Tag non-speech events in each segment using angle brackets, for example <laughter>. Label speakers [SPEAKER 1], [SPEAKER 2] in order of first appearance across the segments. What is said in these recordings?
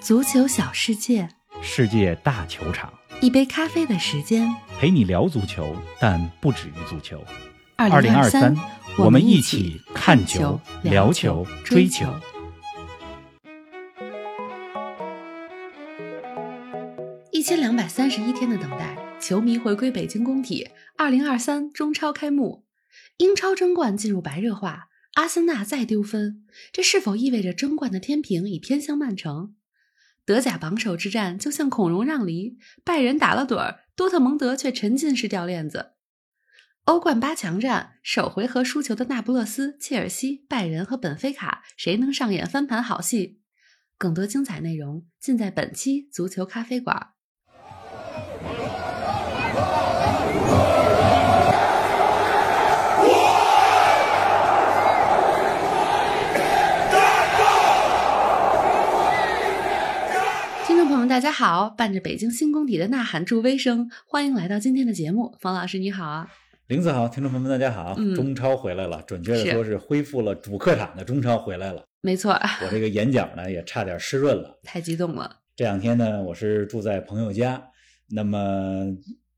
[SPEAKER 1] 足球小世界，
[SPEAKER 2] 世界大球场，
[SPEAKER 1] 一杯咖啡的时间。
[SPEAKER 2] 陪你聊足球，但不止于足球。
[SPEAKER 1] 二零
[SPEAKER 2] 二
[SPEAKER 1] 三，
[SPEAKER 2] 我们
[SPEAKER 1] 一
[SPEAKER 2] 起看球、聊球、追球。
[SPEAKER 1] 一千两百三十一天的等待，球迷回归北京工体。二零二三中超开幕，英超争冠进入白热化，阿森纳再丢分，这是否意味着争冠的天平已偏向曼城？德甲榜首之战就像孔融让梨，拜仁打了盹儿，多特蒙德却沉浸式掉链子。欧冠八强战首回合输球的那不勒斯、切尔西、拜仁和本菲卡，谁能上演翻盘好戏？更多精彩内容尽在本期足球咖啡馆。大家好！伴着北京新工体的呐喊助威声，欢迎来到今天的节目。冯老师你好啊！
[SPEAKER 2] 林子好，听众朋友们大家好，
[SPEAKER 1] 嗯
[SPEAKER 2] 中超回来了，准确的说是恢复了主客场的中超回来了。
[SPEAKER 1] 没错，
[SPEAKER 2] 我这个眼角呢也差点湿润了。
[SPEAKER 1] 太激动了。
[SPEAKER 2] 这两天呢，我是住在朋友家，那么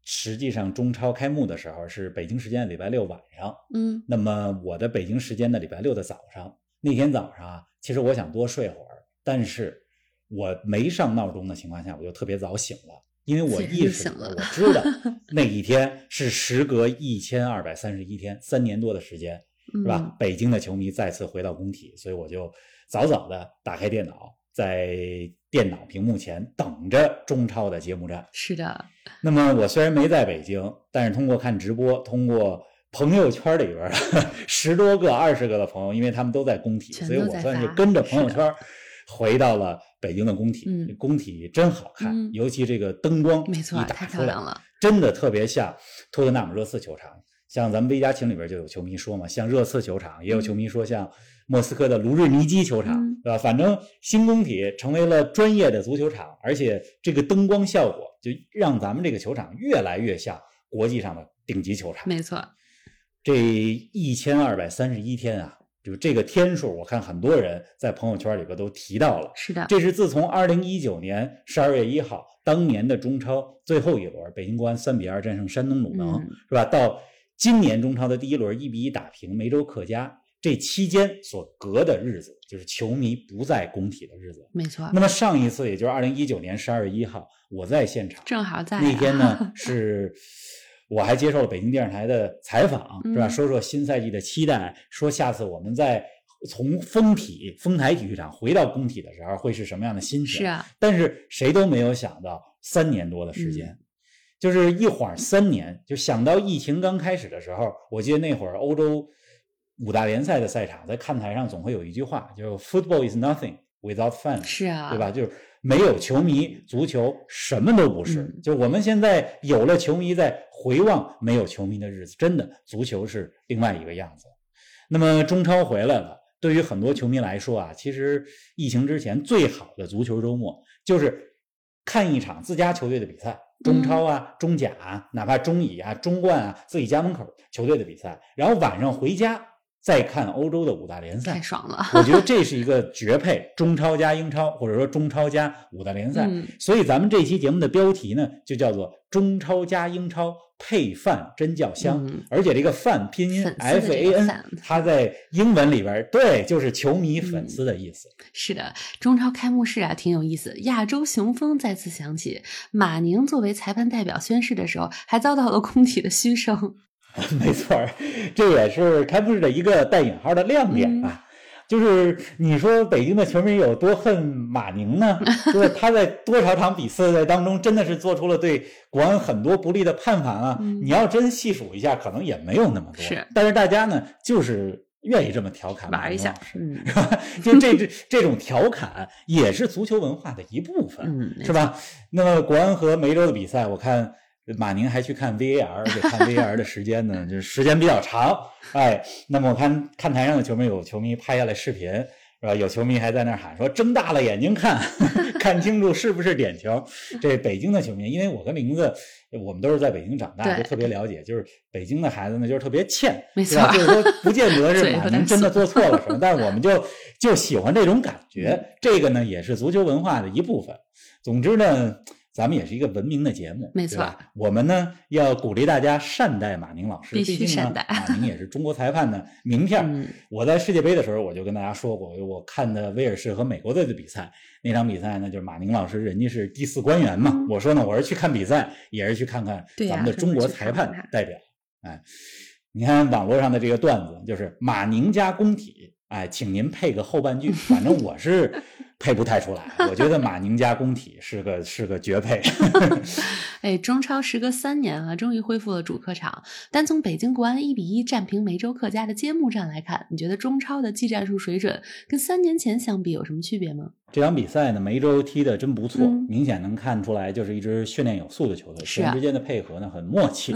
[SPEAKER 2] 实际上中超开幕的时候是北京时间的礼拜六晚上，
[SPEAKER 1] 嗯
[SPEAKER 2] 那么我的北京时间的礼拜六的早上，那天早上啊，其实我想多睡会儿，但是我没上闹钟的情况下，我就特别早醒了，因为我 <laughs> 意识我知道 <laughs> 那一天是时隔一千二百三十一天，三年多的时间，
[SPEAKER 1] 嗯，
[SPEAKER 2] 是吧？北京的球迷再次回到工体，所以我就早早的打开电脑，在电脑屏幕前等着中超的揭幕战。
[SPEAKER 1] 是的，
[SPEAKER 2] 那么我虽然没在北京，但是通过看直播，通过朋友圈里边 <laughs> 十多个、二十个的朋友，因为他们都在工体，所以我算是跟着朋友圈回到了北京的工体。
[SPEAKER 1] 嗯
[SPEAKER 2] 工体真好看，
[SPEAKER 1] 嗯
[SPEAKER 2] 尤其这个灯光
[SPEAKER 1] 没错太漂亮了，
[SPEAKER 2] 真的特别像托特纳姆热刺球场。像咱们微加群里边就有球迷说嘛，像热刺球场，也有球迷说像莫斯科的卢日尼基球场，
[SPEAKER 1] 嗯
[SPEAKER 2] 对吧？反正新工体成为了专业的足球场，而且这个灯光效果就让咱们这个球场越来越像国际上的顶级球场。
[SPEAKER 1] 没错，
[SPEAKER 2] 这一千二百三十一天啊，就这个天数，我看很多人在朋友圈里边都提到了。
[SPEAKER 1] 是的，
[SPEAKER 2] 这是自从二零一九年十二月一号当年的中超最后一轮，北京国安三比二战胜山东鲁能，
[SPEAKER 1] 嗯
[SPEAKER 2] 是吧？到今年中超的第一轮一比一打平梅州客家，这期间所隔的日子，就是球迷不在工体的日子。
[SPEAKER 1] 没错，
[SPEAKER 2] 那么上一次，也就是二零一九年十二月一号，我在现场，
[SPEAKER 1] 正好在
[SPEAKER 2] 那
[SPEAKER 1] 啊
[SPEAKER 2] 天呢，是我还接受了北京电视台的采访，是吧？
[SPEAKER 1] 嗯
[SPEAKER 2] 说说新赛季的期待，说下次我们在从丰体丰台体育场回到工体的时候会是什么样的心情？
[SPEAKER 1] 是啊，
[SPEAKER 2] 但是谁都没有想到，三年多的时间，
[SPEAKER 1] 嗯
[SPEAKER 2] 就是一晃三年，就想到疫情刚开始的时候，我记得那会儿欧洲五大联赛的赛场，在看台上总会有一句话，就是 “Football is nothing without fans”，
[SPEAKER 1] 是啊，
[SPEAKER 2] 对吧？就是没有球迷，足球什么都不是。
[SPEAKER 1] 嗯
[SPEAKER 2] 就我们现在有了球迷，在回望没有球迷的日子，真的足球是另外一个样子。那么中超回来了，对于很多球迷来说啊，其实疫情之前最好的足球周末就是看一场自家球队的比赛。中超啊、中甲啊，哪怕中乙啊、中冠啊，自己家门口球队的比赛，然后晚上回家再看欧洲的五大联赛
[SPEAKER 1] 太，爽了，
[SPEAKER 2] 我觉得这是一个绝配，中超加英超，或者说中超加五大联赛。
[SPEAKER 1] 嗯
[SPEAKER 2] 所以咱们这期节目的标题呢，就叫做“中超加英超配饭真叫香”，
[SPEAKER 1] 嗯
[SPEAKER 2] 而且这个饭拼音
[SPEAKER 1] 粉丝的
[SPEAKER 2] F
[SPEAKER 1] 这
[SPEAKER 2] A
[SPEAKER 1] 个
[SPEAKER 2] N，它在英文里边对，就是球迷粉丝的意思。
[SPEAKER 1] 是的，中超开幕式啊，挺有意思。亚洲雄风再次响起，马宁作为裁判代表宣誓的时候，还遭到了 <laughs> 工体的嘘声。<laughs>
[SPEAKER 2] 没错儿，这也是开幕式的一个带引号的亮点
[SPEAKER 1] 嗯
[SPEAKER 2] 吧。就是你说北京的球迷有多恨马宁呢？就是他在多少场比赛当中，真的是做出了对国安很多不利的判罚啊。
[SPEAKER 1] 嗯
[SPEAKER 2] 你要真细数一下，可能也没有那么多。
[SPEAKER 1] 是
[SPEAKER 2] 但是大家呢，就是愿意这么调侃马
[SPEAKER 1] 玩一下
[SPEAKER 2] 宁老，师，
[SPEAKER 1] 嗯
[SPEAKER 2] 是吧？<laughs> 就这这这种调侃也是足球文化的一部分。
[SPEAKER 1] 嗯，
[SPEAKER 2] 是吧？那么国安和梅州的比赛，我看马宁还去看 VAR，看 <laughs> VAR 的时间呢，就是时间比较长。哎，那么我看看台上的球迷有球迷拍下来视频，是吧？有球迷还在那儿喊说：“睁大了眼睛看，<laughs> 看清楚是不是点球。”这北京的球迷，因为我跟林子，我们都是在北京长大，就特别了解。就是北京的孩子呢，就是特别欠，
[SPEAKER 1] 没错，
[SPEAKER 2] 就是说不见得 <laughs> 是马宁真的做错了什么，但是我们就就喜欢这种感觉。这个呢，也是足球文化的一部分。总之呢。咱们也是一个文明的节目，
[SPEAKER 1] 没错。
[SPEAKER 2] 我们呢要鼓励大家善待马宁老师，
[SPEAKER 1] 必须善待。
[SPEAKER 2] 马宁也是中国裁判的名片。我在世界杯的时候，我就跟大家说过，我看的威尔士和美国队的比赛，那场比赛呢，就是马宁老师人家是第四官员嘛。我说呢，我是去看比赛，也是去看看咱们的中国裁判代表。哎，你看网络上的这个段子，就是马宁加工体。哎，请您配个后半句，反正我是配不太出来。我觉得马宁加工体是个是个绝配。<laughs>
[SPEAKER 1] 哎，中超时隔三年啊，终于恢复了主客场。单从北京国安一比一战平梅州客家的揭幕战来看，你觉得中超的技战术水准跟三年前相比有什么区别吗？
[SPEAKER 2] 这场比赛呢，梅州踢的真不错，明显能看出来就是一支训练有素的球队，球员之间的配合呢很默契。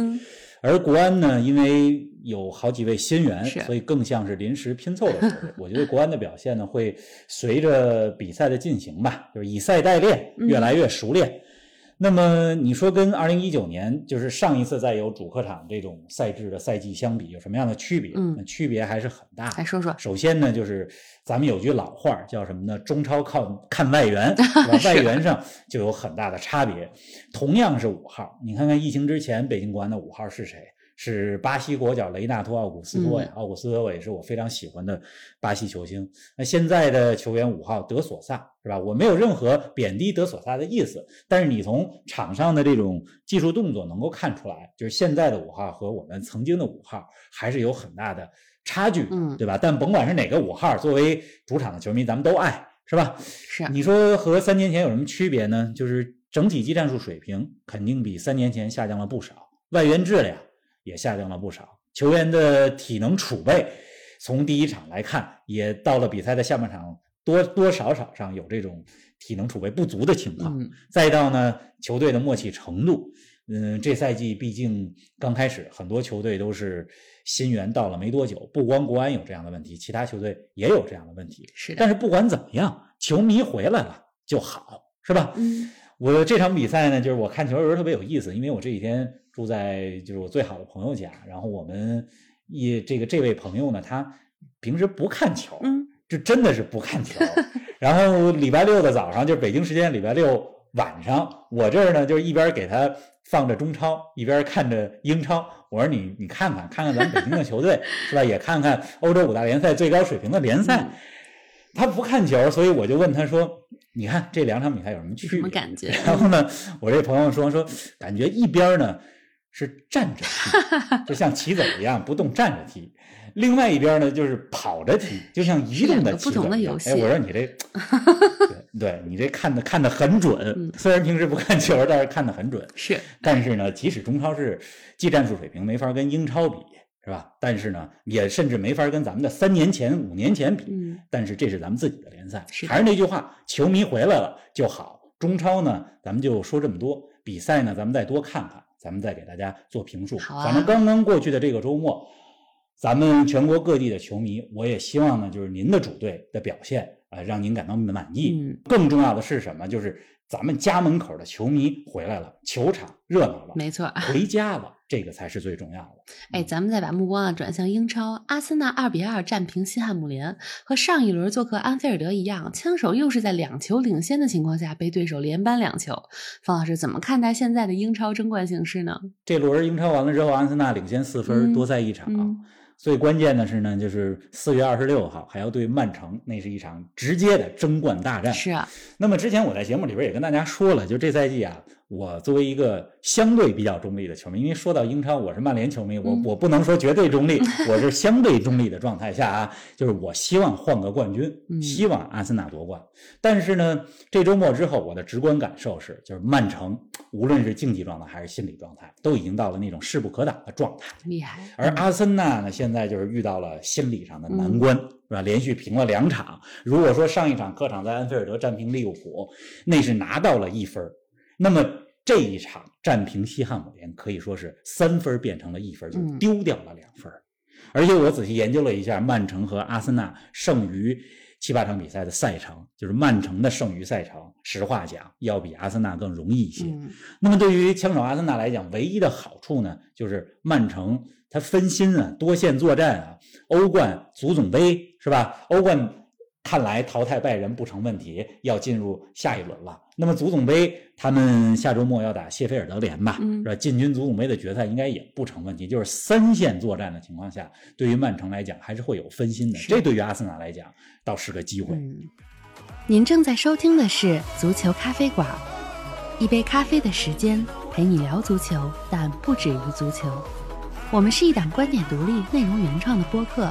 [SPEAKER 2] 而国安呢，因为有好几位新援，所以更像是临时拼凑的球队。我觉得国安的表现呢，会随着比赛的进行吧，就是以赛代练，越来越熟练。那么你说跟二零一九年就是上一次再有主客场这种赛制的赛季相比，有什么样的区别？
[SPEAKER 1] 嗯，
[SPEAKER 2] 区别还是很大。
[SPEAKER 1] 来说说。
[SPEAKER 2] 首先呢，就是咱们有句老话叫什么呢？中超靠看外援，<laughs> 外援上就有很大的差别。同样是五号，你看看疫情之前北京国安的五号是谁？是巴西国脚雷纳托·奥古斯托呀，奥古斯托也是我非常喜欢的巴西球星。那现在的球员五号德索萨是吧？我没有任何贬低德索萨的意思，但是你从场上的这种技术动作能够看出来，就是现在的五号和我们曾经的五号还是有很大的差距，
[SPEAKER 1] 嗯，
[SPEAKER 2] 对吧？但甭管是哪个五号，作为主场的球迷，咱们都爱，是吧？
[SPEAKER 1] 是。
[SPEAKER 2] 你说和三年前有什么区别呢？就是整体技战术水平肯定比三年前下降了不少，外援质量。也下降了不少，球员的体能储备，从第一场来看，也到了比赛的下半场，多多少少上有这种体能储备不足的情况。再到呢，球队的默契程度，嗯，这赛季毕竟刚开始，很多球队都是新援到了没多久，不光国安有这样的问题，其他球队也有这样的问题。
[SPEAKER 1] 是，
[SPEAKER 2] 但是不管怎么样，球迷回来了就好，是吧？
[SPEAKER 1] 嗯，
[SPEAKER 2] 我这场比赛呢，就是我看球的时候特别有意思，因为我这几天。住在就是我最好的朋友家，然后我们一这个这位朋友呢，他平时不看球，
[SPEAKER 1] 嗯，
[SPEAKER 2] 就真的是不看球。<laughs> 然后礼拜六的早上，就是北京时间礼拜六晚上，我这儿呢就一边给他放着中超，一边看着英超。我说你你看看看看咱们北京的球队是吧？也看看欧洲五大联赛最高水平的联赛。他不看球，所以我就问他说：“你看这两场比赛有什么区别？”
[SPEAKER 1] 什么感觉？<laughs>
[SPEAKER 2] 然后呢，我这朋友说说感觉一边呢。是站着踢，就像骑走一样不动站着踢；另外一边呢，就是跑着踢，就像移动的骑走一样。哎，我说你这，对，对你这看的看的很准。虽然平时不看球，但是看的很准。
[SPEAKER 1] 是，
[SPEAKER 2] 但是呢，即使中超是技战术水平没法跟英超比，是吧？但是呢，也甚至没法跟咱们的三年前、五年前比。
[SPEAKER 1] 嗯。
[SPEAKER 2] 但是这是咱们自己的联赛，
[SPEAKER 1] 还
[SPEAKER 2] 是那句话，球迷回来了就好。中超呢，咱们就说这么多。比赛呢，咱们再多看看。咱们再给大家做评述。
[SPEAKER 1] 好啊。
[SPEAKER 2] 反正刚刚过去的这个周末，咱们全国各地的球迷，我也希望呢，就是您的主队的表现啊，让您感到满意。
[SPEAKER 1] 嗯。
[SPEAKER 2] 更重要的是什么？就是咱们家门口的球迷回来了，球场热闹了，
[SPEAKER 1] 没错，
[SPEAKER 2] 回家了。这个才是最重要的。
[SPEAKER 1] 哎，咱们再把目光啊转向英超，阿森纳二比二战平西汉姆联，和上一轮做客安菲尔德一样，枪手又是在两球领先的情况下被对手连扳两球。方老师怎么看待现在的英超争冠形势呢？
[SPEAKER 2] 这轮英超完了之后，阿森纳领先四分，多赛一场。最关键的是呢，就是四月二十六号还要对曼城，那是一场直接的争冠大战。
[SPEAKER 1] 是啊。
[SPEAKER 2] 那么之前我在节目里边也跟大家说了，就这赛季啊。我作为一个相对比较中立的球迷，因为说到英超，我是曼联球迷，我我不能说绝对中立，<laughs> 我是相对中立的状态下啊，就是我希望换个冠军，希望阿森纳夺冠。但是呢，这周末之后，我的直观感受是，就是曼城无论是竞技状态还是心理状态，都已经到了那种势不可挡的状态，
[SPEAKER 1] 厉害。
[SPEAKER 2] 而阿森纳呢，现在就是遇到了心理上的难关，是吧？连续平了两场，如果说上一场客场在安菲尔德战平利物浦，那是拿到了一分，那么。这一场战平西汉姆联可以说是三分变成了一分，就丢掉了两分。而且我仔细研究了一下，曼城和阿森纳剩余七八场比赛的赛程，就是曼城的剩余赛程，实话讲要比阿森纳更容易一些。
[SPEAKER 1] 嗯
[SPEAKER 2] 那么对于枪手阿森纳来讲，唯一的好处呢，就是曼城他分心啊，多线作战啊，欧冠、足总杯是吧？欧冠看来淘汰拜仁不成问题，要进入下一轮了。那么足总杯，他们下周末要打谢菲尔德联吧，
[SPEAKER 1] 嗯
[SPEAKER 2] 是吧？进军足总杯的决赛应该也不成问题。就是三线作战的情况下，对于曼城来讲还是会有分心的，这对于阿森纳来讲倒是个机会。
[SPEAKER 1] 嗯。您正在收听的是足球咖啡馆，一杯咖啡的时间陪你聊足球，但不止于足球。我们是一档观点独立、内容原创的播客。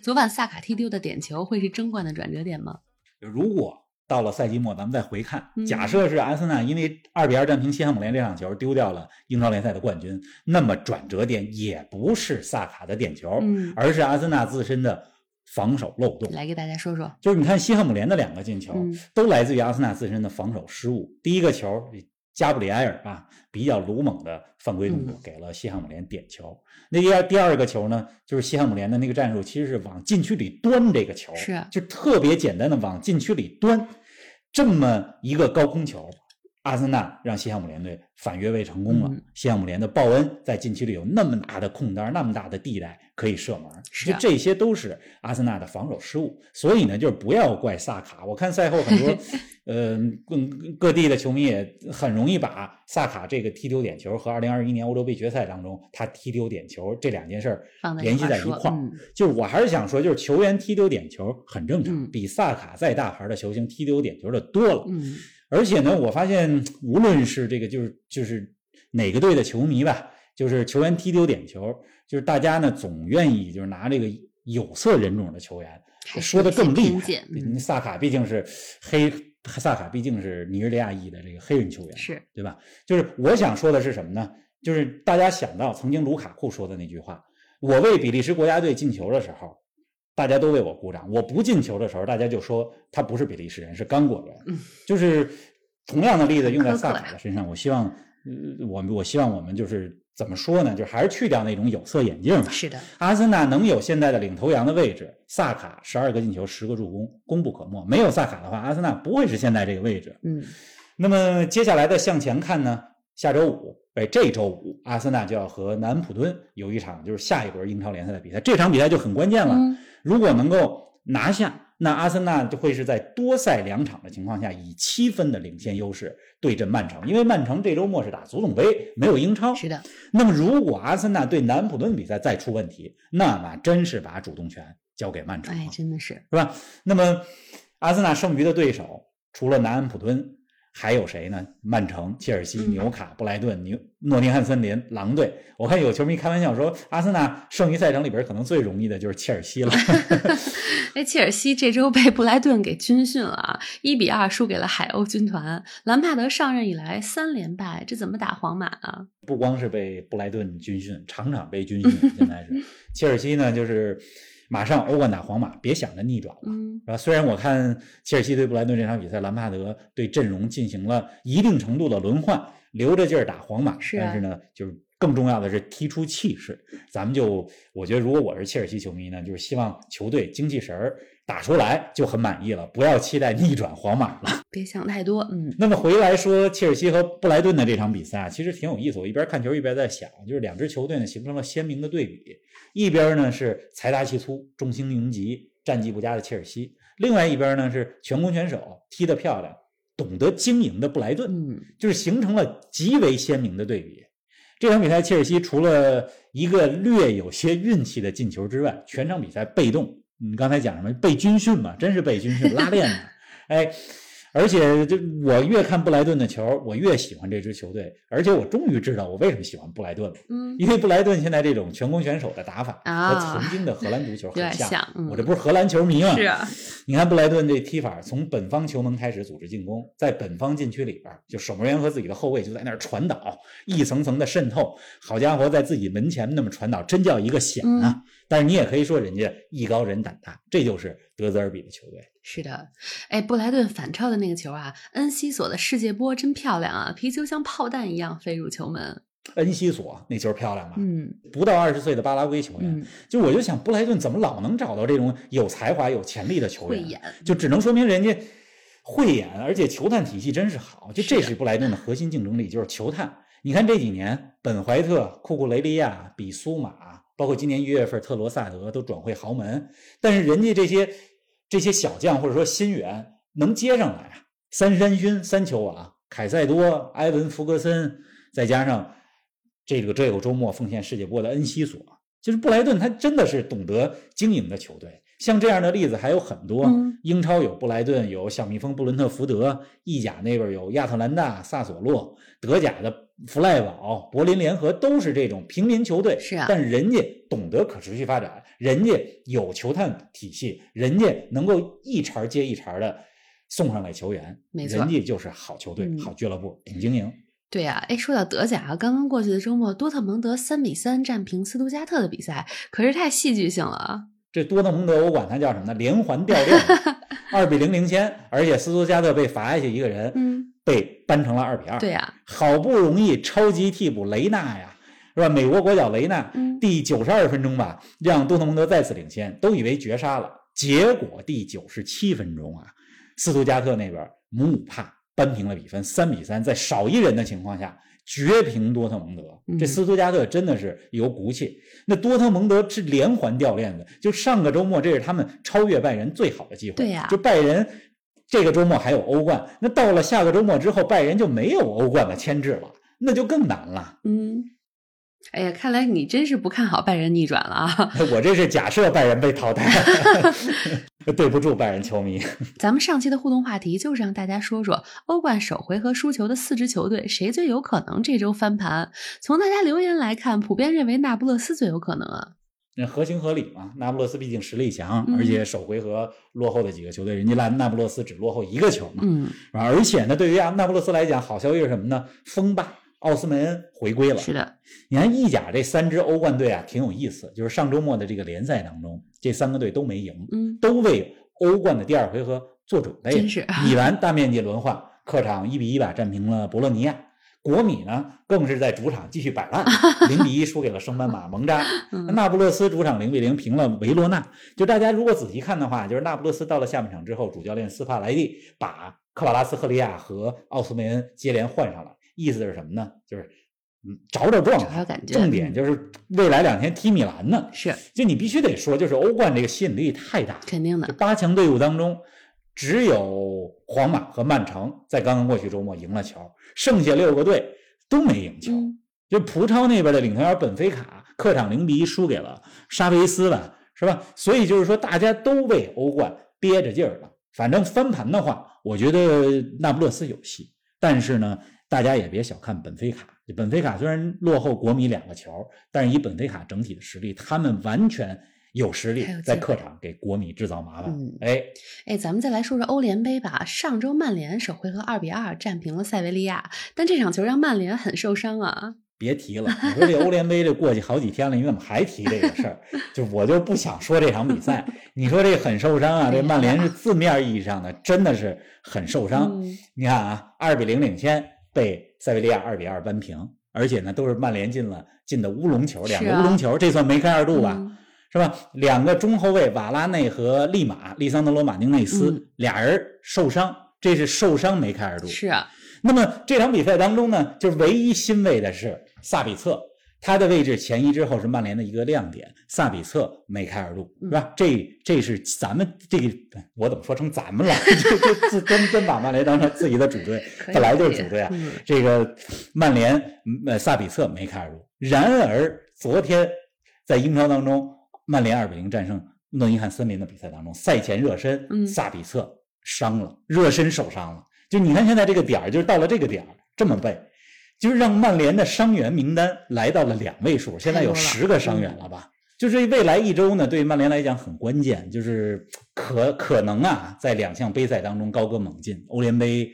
[SPEAKER 1] 昨晚萨卡踢丢的点球会是争冠的转折点吗？
[SPEAKER 2] 如果到了赛季末，咱们再回看，
[SPEAKER 1] 嗯
[SPEAKER 2] 假设是阿森纳因为二比二战平西汉姆联这场球丢掉了英超联赛的冠军，那么转折点也不是萨卡的点球，
[SPEAKER 1] 嗯
[SPEAKER 2] 而是阿森纳自身的防守漏洞。
[SPEAKER 1] 来给大家说说。
[SPEAKER 2] 就是你看西汉姆联的两个进球，
[SPEAKER 1] 嗯
[SPEAKER 2] 都来自于阿森纳自身的防守失误。第一个球，加布里埃尔啊比较鲁莽的犯规动作
[SPEAKER 1] 嗯
[SPEAKER 2] 给了西汉姆联点球。那第二第二个球呢，就是西汉姆联的那个战术其实是往禁区里端这个球，
[SPEAKER 1] 是啊
[SPEAKER 2] 就特别简单的往禁区里端这么一个高空球。阿森纳让西汉姆联队反越位成功了。
[SPEAKER 1] 嗯
[SPEAKER 2] 西汉姆联的鲍恩在禁区里有那么大的空当，那么大的地带可以射门，就这些都是阿森纳的防守失误。所以呢，就是不要怪萨卡。我看赛后很多，<laughs> 呃，各各地的球迷也很容易把萨卡这个踢丢点球和二零二一年欧洲杯决赛当中他踢丢点球这两件事联系在一块儿。
[SPEAKER 1] 嗯
[SPEAKER 2] 就是我还是想说，就是球员踢丢点球很正常，
[SPEAKER 1] 嗯
[SPEAKER 2] 比萨卡再大牌的球星踢丢点球的多了。
[SPEAKER 1] 嗯
[SPEAKER 2] 而且呢，我发现无论是这个就是就是哪个队的球迷吧，就是球员踢丢点球，就是大家呢总愿意就是拿这个有色人种的球员说的更厉害嗯萨卡毕竟是黑，萨卡毕竟是尼日利亚裔的这个黑人球员，
[SPEAKER 1] 是
[SPEAKER 2] 对吧？就是我想说的是什么呢？就是大家想到曾经卢卡库说的那句话：“我为比利时国家队进球的时候，大家都为我鼓掌；我不进球的时候，大家就说他不是比利时人，是刚果人。”
[SPEAKER 1] 嗯，
[SPEAKER 2] 就是同样的例子用在萨卡的身上，我希望，呃，我们我希望我们就是怎么说呢？就还是去掉那种有色眼镜吧。
[SPEAKER 1] 是的，
[SPEAKER 2] 阿森纳能有现在的领头羊的位置，萨卡十二个进球，十个助攻，功不可没。没有萨卡的话，阿森纳不会是现在这个位置。
[SPEAKER 1] 嗯
[SPEAKER 2] 那么接下来的向前看呢？下周五，哎，这周五，阿森纳就要和南安普敦有一场就是下一轮英超联赛的比赛，这场比赛就很关键了。
[SPEAKER 1] 嗯
[SPEAKER 2] 如果能够拿下，那阿森纳就会是在多赛两场的情况下，以七分的领先优势对阵曼城。因为曼城这周末是打足总杯，没有英超。
[SPEAKER 1] 是的，
[SPEAKER 2] 那么如果阿森纳对南安普敦比赛再出问题，那么真是把主动权交给曼城了。
[SPEAKER 1] 哎，真的是
[SPEAKER 2] 是吧？那么阿森纳剩余的对手除了南安普敦，还有谁呢？曼城、切尔西、
[SPEAKER 1] 嗯
[SPEAKER 2] 纽卡、布莱顿、纽诺丁汉森林、狼队。我看有球迷开玩笑说，阿森纳剩余赛程里边可能最容易的就是切尔西了。<laughs>
[SPEAKER 1] 哎，切尔西这周被布莱顿给军训了啊，一比二输给了海鸥军团。兰帕德上任以来三连败，这怎么打皇马啊？
[SPEAKER 2] 不光是被布莱顿军训，场场被军训。现在是 <laughs> 切尔西呢，就是马上欧冠打皇马，别想着逆转了。
[SPEAKER 1] 嗯，
[SPEAKER 2] 是吧？虽然我看切尔西对布莱顿这场比赛，兰帕德对阵容进行了一定程度的轮换，留着劲儿打皇马，
[SPEAKER 1] 是啊
[SPEAKER 2] 但是呢，就是更重要的是踢出气势。咱们就我觉得，如果我是切尔西球迷呢，就是希望球队精气神儿打出来就很满意了，不要期待逆转皇马了。
[SPEAKER 1] 别想太多。嗯
[SPEAKER 2] 那么回来说切尔西和布莱顿的这场比赛啊，其实挺有意思。我一边看球一边在想，就是两支球队呢形成了鲜明的对比，一边呢是财大气粗、众星云集、战绩不佳的切尔西，另外一边呢是全攻全守、踢得漂亮、懂得经营的布莱顿，
[SPEAKER 1] 嗯，
[SPEAKER 2] 就是形成了极为鲜明的对比。这场比赛，切尔西除了一个略有些运气的进球之外，全场比赛被动。你刚才讲什么被军训嘛？真是被军训拉练的。<laughs> 哎，而且这我越看布莱顿的球，我越喜欢这支球队，而且我终于知道我为什么喜欢布莱顿了。
[SPEAKER 1] 嗯，
[SPEAKER 2] 因为布莱顿现在这种全攻全守的打法
[SPEAKER 1] 啊
[SPEAKER 2] 和曾经的荷兰足球很像。我这不是荷兰球迷吗？
[SPEAKER 1] 是啊，
[SPEAKER 2] 你看布莱顿这踢法，从本方球门开始组织进攻，在本方禁区里边，就守门员和自己的后卫就在那儿传导，一层层的渗透。好家伙，在自己门前那么传导，真叫一个险啊！
[SPEAKER 1] 嗯
[SPEAKER 2] 但是你也可以说人家艺高人胆大，这就是德泽尔比的球队。
[SPEAKER 1] 是的，哎，布莱顿反超的那个球啊，恩西索的世界波真漂亮啊，皮球像炮弹一样飞入球门。
[SPEAKER 2] 恩西索那球漂亮吧？
[SPEAKER 1] 嗯
[SPEAKER 2] 不到二十岁的巴拉圭球员，
[SPEAKER 1] 嗯，
[SPEAKER 2] 就我就想布莱顿怎么老能找到这种有才华、有潜力的球员？
[SPEAKER 1] 慧眼，
[SPEAKER 2] 就只能说明人家慧眼，而且球探体系真是好。就这是布莱顿的核心竞争力，就是球探。你看这几年，本怀特、库库雷利亚、比苏马，包括今年一月份特罗萨德都转会豪门，但是人家这些这些小将或者说新援能接上来啊，三山勋、三球王、凯塞多、埃文·福格森，再加上这个这个周末奉献世界波的恩西索，就是布莱顿，他真的是懂得经营的球队。像这样的例子还有很多，
[SPEAKER 1] 嗯
[SPEAKER 2] 英超有布莱顿，有小蜜蜂布伦特福德；意甲那边有亚特兰大、萨索洛；德甲的弗赖堡、柏林联合都是这种平民球队。
[SPEAKER 1] 是啊
[SPEAKER 2] 但人家懂得可持续发展，人家有球探体系，人家能够一茬接一茬的送上来球员，
[SPEAKER 1] 没错
[SPEAKER 2] 人家就是好球队、
[SPEAKER 1] 嗯
[SPEAKER 2] 好俱乐部，懂经营。
[SPEAKER 1] 对呀、哎，说到德甲啊，刚刚过去的周末，多特蒙德三比三战平斯图加特的比赛，可是太戏剧性了啊！
[SPEAKER 2] 这多特蒙德我管他叫什么呢？连环掉链子，<laughs> 二比零领先，而且斯图加特被罚下去一个人，
[SPEAKER 1] 嗯，
[SPEAKER 2] 被扳成了二比二。
[SPEAKER 1] 对呀、
[SPEAKER 2] 好不容易超级替补雷纳呀，是吧？美国国脚雷纳，
[SPEAKER 1] 嗯
[SPEAKER 2] 第九十二分钟吧，让多特蒙德再次领先，都以为绝杀了。结果第九十七分钟啊，斯图加特那边姆姆帕扳平了比分，三比三，在少一人的情况下绝平多特蒙德。这
[SPEAKER 1] 嗯
[SPEAKER 2] 斯图加特真的是有骨气。那多特蒙德是连环掉链子，就上个周末这是他们超越拜仁最好的机会。
[SPEAKER 1] 对呀
[SPEAKER 2] 就拜仁。这个周末还有欧冠，那到了下个周末之后，拜仁就没有欧冠的牵制了，那就更难了。
[SPEAKER 1] 嗯，哎呀，看来你真是不看好拜仁逆转了啊！<laughs>
[SPEAKER 2] 我这是假设拜仁被淘汰，<laughs> 对不住拜仁球迷。
[SPEAKER 1] 咱们上期的互动话题就是让大家说说欧冠首回合输球的四支球队，谁最有可能这周翻盘？从大家留言来看，普遍认为那不勒斯最有可能啊。
[SPEAKER 2] 那合情合理嘛，那不勒斯毕竟实力强，
[SPEAKER 1] 嗯
[SPEAKER 2] 而且首回合落后的几个球队，人家那那不勒斯只落后一个球嘛，
[SPEAKER 1] 嗯，
[SPEAKER 2] 啊，而且呢，对于啊那不勒斯来讲，好消息是什么呢？封霸奥斯梅恩回归了。
[SPEAKER 1] 是的，
[SPEAKER 2] 你看意甲这三支欧冠队啊，挺有意思，就是上周末的这个联赛当中，这三个队都没赢，
[SPEAKER 1] 嗯，
[SPEAKER 2] 都为欧冠的第二回合做准备。
[SPEAKER 1] 真是 <laughs>
[SPEAKER 2] 米兰大面积轮换，客场一比一把战平了博洛尼亚。国米呢，更是在主场继续摆烂，零比一输给了升班马蒙扎。<laughs>
[SPEAKER 1] 嗯
[SPEAKER 2] 那不勒斯主场零比零平了维罗纳。就大家如果仔细看的话，就是那不勒斯到了下半场之后，主教练斯帕莱蒂把科瓦拉斯赫利亚和奥斯梅恩接连换上了，意思是什么呢？就是嗯找找状态
[SPEAKER 1] 找找感，觉
[SPEAKER 2] 重点就是未来两天踢米兰呢。
[SPEAKER 1] 是
[SPEAKER 2] 就你必须得说，就是欧冠这个吸引力太大，
[SPEAKER 1] 肯定的。
[SPEAKER 2] 八强队伍当中，只有皇马和曼城在刚刚过去周末赢了球，剩下六个队都没赢球。
[SPEAKER 1] 嗯，
[SPEAKER 2] 就葡超那边的领头羊本菲卡客场零比一输给了沙维斯了，是吧？所以就是说，大家都为欧冠憋着劲儿了。反正翻盘的话，我觉得那不勒斯有戏，但是呢，大家也别小看本菲卡。本菲卡虽然落后国米两个球，但是以本菲卡整体的实力，他们完全有实力在客场给国米制造麻烦。
[SPEAKER 1] 嗯
[SPEAKER 2] 哎，
[SPEAKER 1] 哎，咱们再来说说欧联杯吧。上周曼联首回合二比二战平了塞维利亚，但这场球让曼联很受伤啊。
[SPEAKER 2] 别提了，你说这欧联杯这过去好几天了，你怎么还提这个事儿？就我就不想说这场比赛。你说这很受伤啊，这曼联是字面意义上的，真的是很受伤。
[SPEAKER 1] 嗯
[SPEAKER 2] 你看啊，二比零领先，被塞维利亚二比二扳平，而且呢都是曼联进了进的乌龙球，两个乌龙球，这算梅开二度吧？
[SPEAKER 1] 嗯
[SPEAKER 2] 是吧？两个中后卫瓦拉内和利马利桑德罗马丁内斯、
[SPEAKER 1] 嗯
[SPEAKER 2] 俩人受伤，这是受伤梅开二度。
[SPEAKER 1] 是啊，
[SPEAKER 2] 那么这场比赛当中呢，就是唯一欣慰的是萨比策，他的位置前移之后是曼联的一个亮点。萨比策梅开二度，是吧？这这是咱们这个我怎么说成咱们了？<laughs> 就就自真真把曼联当成自己的主队，本来就是主队啊。
[SPEAKER 1] 嗯
[SPEAKER 2] 这个曼联嗯呃萨比策梅开二度。然而昨天在英超当中，曼联二比零战胜诺丁汉森林的比赛当中，赛前热身，
[SPEAKER 1] 嗯
[SPEAKER 2] 萨比策伤了，热身受伤了。就你看现在这个点儿，就是到了这个点儿，这么背，就是让曼联的伤员名单来到了两位数，现在有十个伤员了吧？就是未来一周呢，对曼联来讲很关键，就是可可能啊，在两项杯赛当中高歌猛进，欧联杯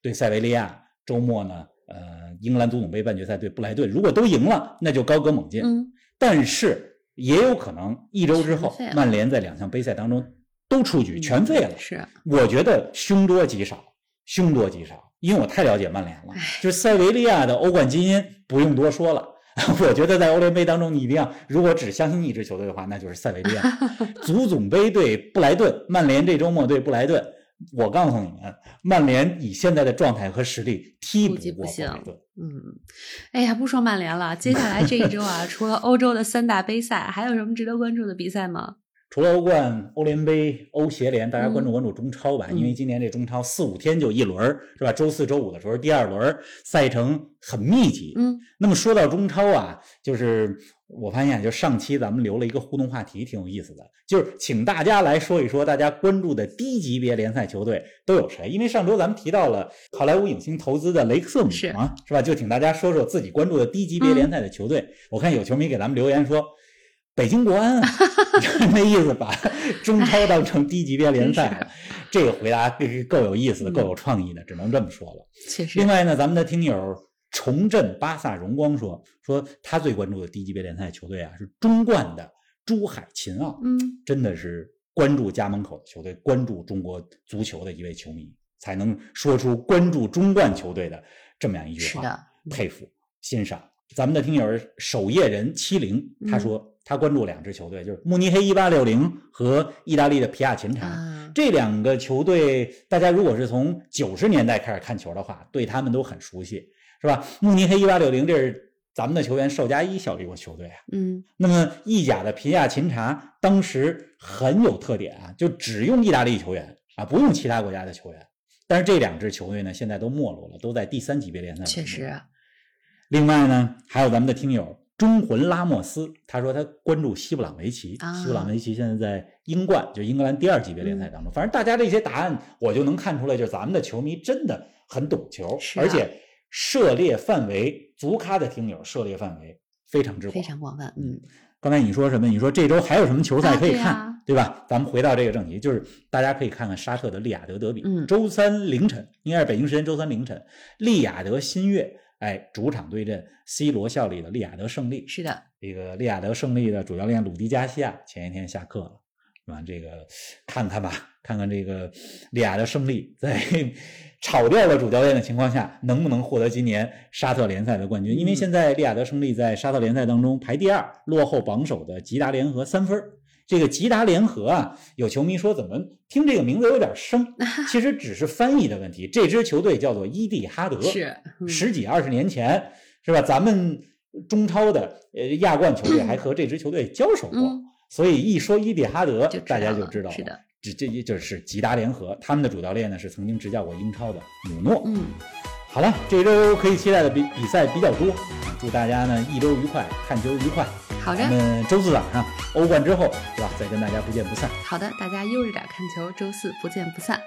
[SPEAKER 2] 对塞维利亚，周末呢，呃，英格兰足总杯半决赛对布莱顿，如果都赢了，那就高歌猛进。
[SPEAKER 1] 嗯，
[SPEAKER 2] 但是也有可能一周之后曼联在两项杯赛当中都出局，全废了。
[SPEAKER 1] 是
[SPEAKER 2] 我觉得凶多吉少，凶多吉少，因为我太了解曼联了。就是塞维利亚的欧冠基因不用多说了。<laughs> 我觉得在欧联杯当中，你一定要，如果只相信一支球队的话，那就是塞维利亚。足总杯对布莱顿，曼联这周末对布莱顿。我告诉你们，曼联以现在的状态和实力踢
[SPEAKER 1] 不
[SPEAKER 2] 过布莱顿。
[SPEAKER 1] 嗯，哎呀，不说曼联了，接下来这一周啊，<laughs> 除了欧洲的三大杯赛，还有什么值得关注的比赛吗？
[SPEAKER 2] 除了欧冠、欧联杯、欧协联，大家关注
[SPEAKER 1] 嗯
[SPEAKER 2] 关注中超吧，
[SPEAKER 1] 嗯
[SPEAKER 2] 因为今年这中超四五天就一轮儿，是吧？周四周五的时候第二轮儿赛程很密集。
[SPEAKER 1] 嗯，
[SPEAKER 2] 那么说到中超啊，就是我发现，就上期咱们留了一个互动话题，挺有意思的，就是请大家来说一说大家关注的低级别联赛球队都有谁？因为上周咱们提到了好莱坞影星投资的雷克瑟姆
[SPEAKER 1] 是
[SPEAKER 2] 嘛，是吧？就请大家说说自己关注的低级别联赛的球队。我看有球迷给咱们留言说。北京国安啊，<laughs> 那意思把 <laughs> 中超当成低级别联赛了，这个回答够有意思的，
[SPEAKER 1] 嗯
[SPEAKER 2] 够有创意的，只能这么说了。
[SPEAKER 1] 确实
[SPEAKER 2] 另，外呢，咱们的听友重振巴萨荣光说，说他最关注的低级别联赛球队啊是中冠的珠海秦奥，
[SPEAKER 1] 嗯，
[SPEAKER 2] 真的是关注家门口的球队，关注中国足球的一位球迷，才能说出关注中冠球队的这么样一句话，
[SPEAKER 1] 是的，
[SPEAKER 2] 佩服欣赏。咱们的听友守夜人七零他
[SPEAKER 1] 嗯
[SPEAKER 2] 说他关注两支球队，就是慕尼黑一八六零和意大利的皮亚琴察。
[SPEAKER 1] 啊，
[SPEAKER 2] 这两个球队，大家如果是从九十年代开始看球的话，对他们都很熟悉，是吧？慕尼黑一八六零，这是咱们的球员邵佳一效力过球队啊。
[SPEAKER 1] 嗯，
[SPEAKER 2] 那么意甲的皮亚琴察当时很有特点啊，就只用意大利球员啊，不用其他国家的球员。但是这两支球队呢，现在都没落了，都在第三级别联赛。
[SPEAKER 1] 确实。
[SPEAKER 2] 啊另外呢，还有咱们的听友中魂拉莫斯，他说他关注西布朗维奇，
[SPEAKER 1] 啊
[SPEAKER 2] 西布朗维奇现在在英冠，就英格兰第二级别联赛当中。反正大家这些答案，我就能看出来，就是咱们的球迷真的很懂球，
[SPEAKER 1] 啊
[SPEAKER 2] 而且涉猎范围，足咖的听友涉猎范围非常之广
[SPEAKER 1] 非。常广泛，嗯，
[SPEAKER 2] 刚才你说什么？你说这周还有什么球赛可以看，
[SPEAKER 1] 啊
[SPEAKER 2] 对吧？咱们回到这个正题，就是大家可以看看沙特的利雅得德比，
[SPEAKER 1] 嗯
[SPEAKER 2] 周三凌晨，应该是北京时间周三凌晨，利雅得新月，哎，主场对阵 C 罗效力的利雅得胜利。
[SPEAKER 1] 是的，
[SPEAKER 2] 这个利雅得胜利的主教练鲁迪加西亚前一天下课了，是吧？这个看看吧，看看这个利雅得胜利在 <laughs> 炒掉了主教练的情况下，能不能获得今年沙特联赛的冠军？因为
[SPEAKER 1] 嗯
[SPEAKER 2] 现在利雅得胜利在沙特联赛当中排第二，落后榜首的吉达联合三分儿。这个吉达联合啊，有球迷说怎么听这个名字有点生，<laughs> 其实只是翻译的问题。这支球队叫做伊蒂哈德，
[SPEAKER 1] 是，嗯
[SPEAKER 2] 十几二十年前是吧？咱们中超的呃亚冠球队还 <clears throat> 和这支球队交手过，
[SPEAKER 1] 嗯
[SPEAKER 2] 所以一说伊蒂哈德，大家就知道了。
[SPEAKER 1] 是的，
[SPEAKER 2] 这这也就是吉达联合，他们的主教练呢是曾经执教过英超的姆诺。
[SPEAKER 1] 嗯，
[SPEAKER 2] 好了，这周可以期待的比比赛比较多，祝大家呢一周愉快，看球愉快。
[SPEAKER 1] 好的
[SPEAKER 2] 我，们周四早上欧冠之后对吧，再跟大家不见不散。
[SPEAKER 1] 好的，大家悠着点看球，周四不见不散。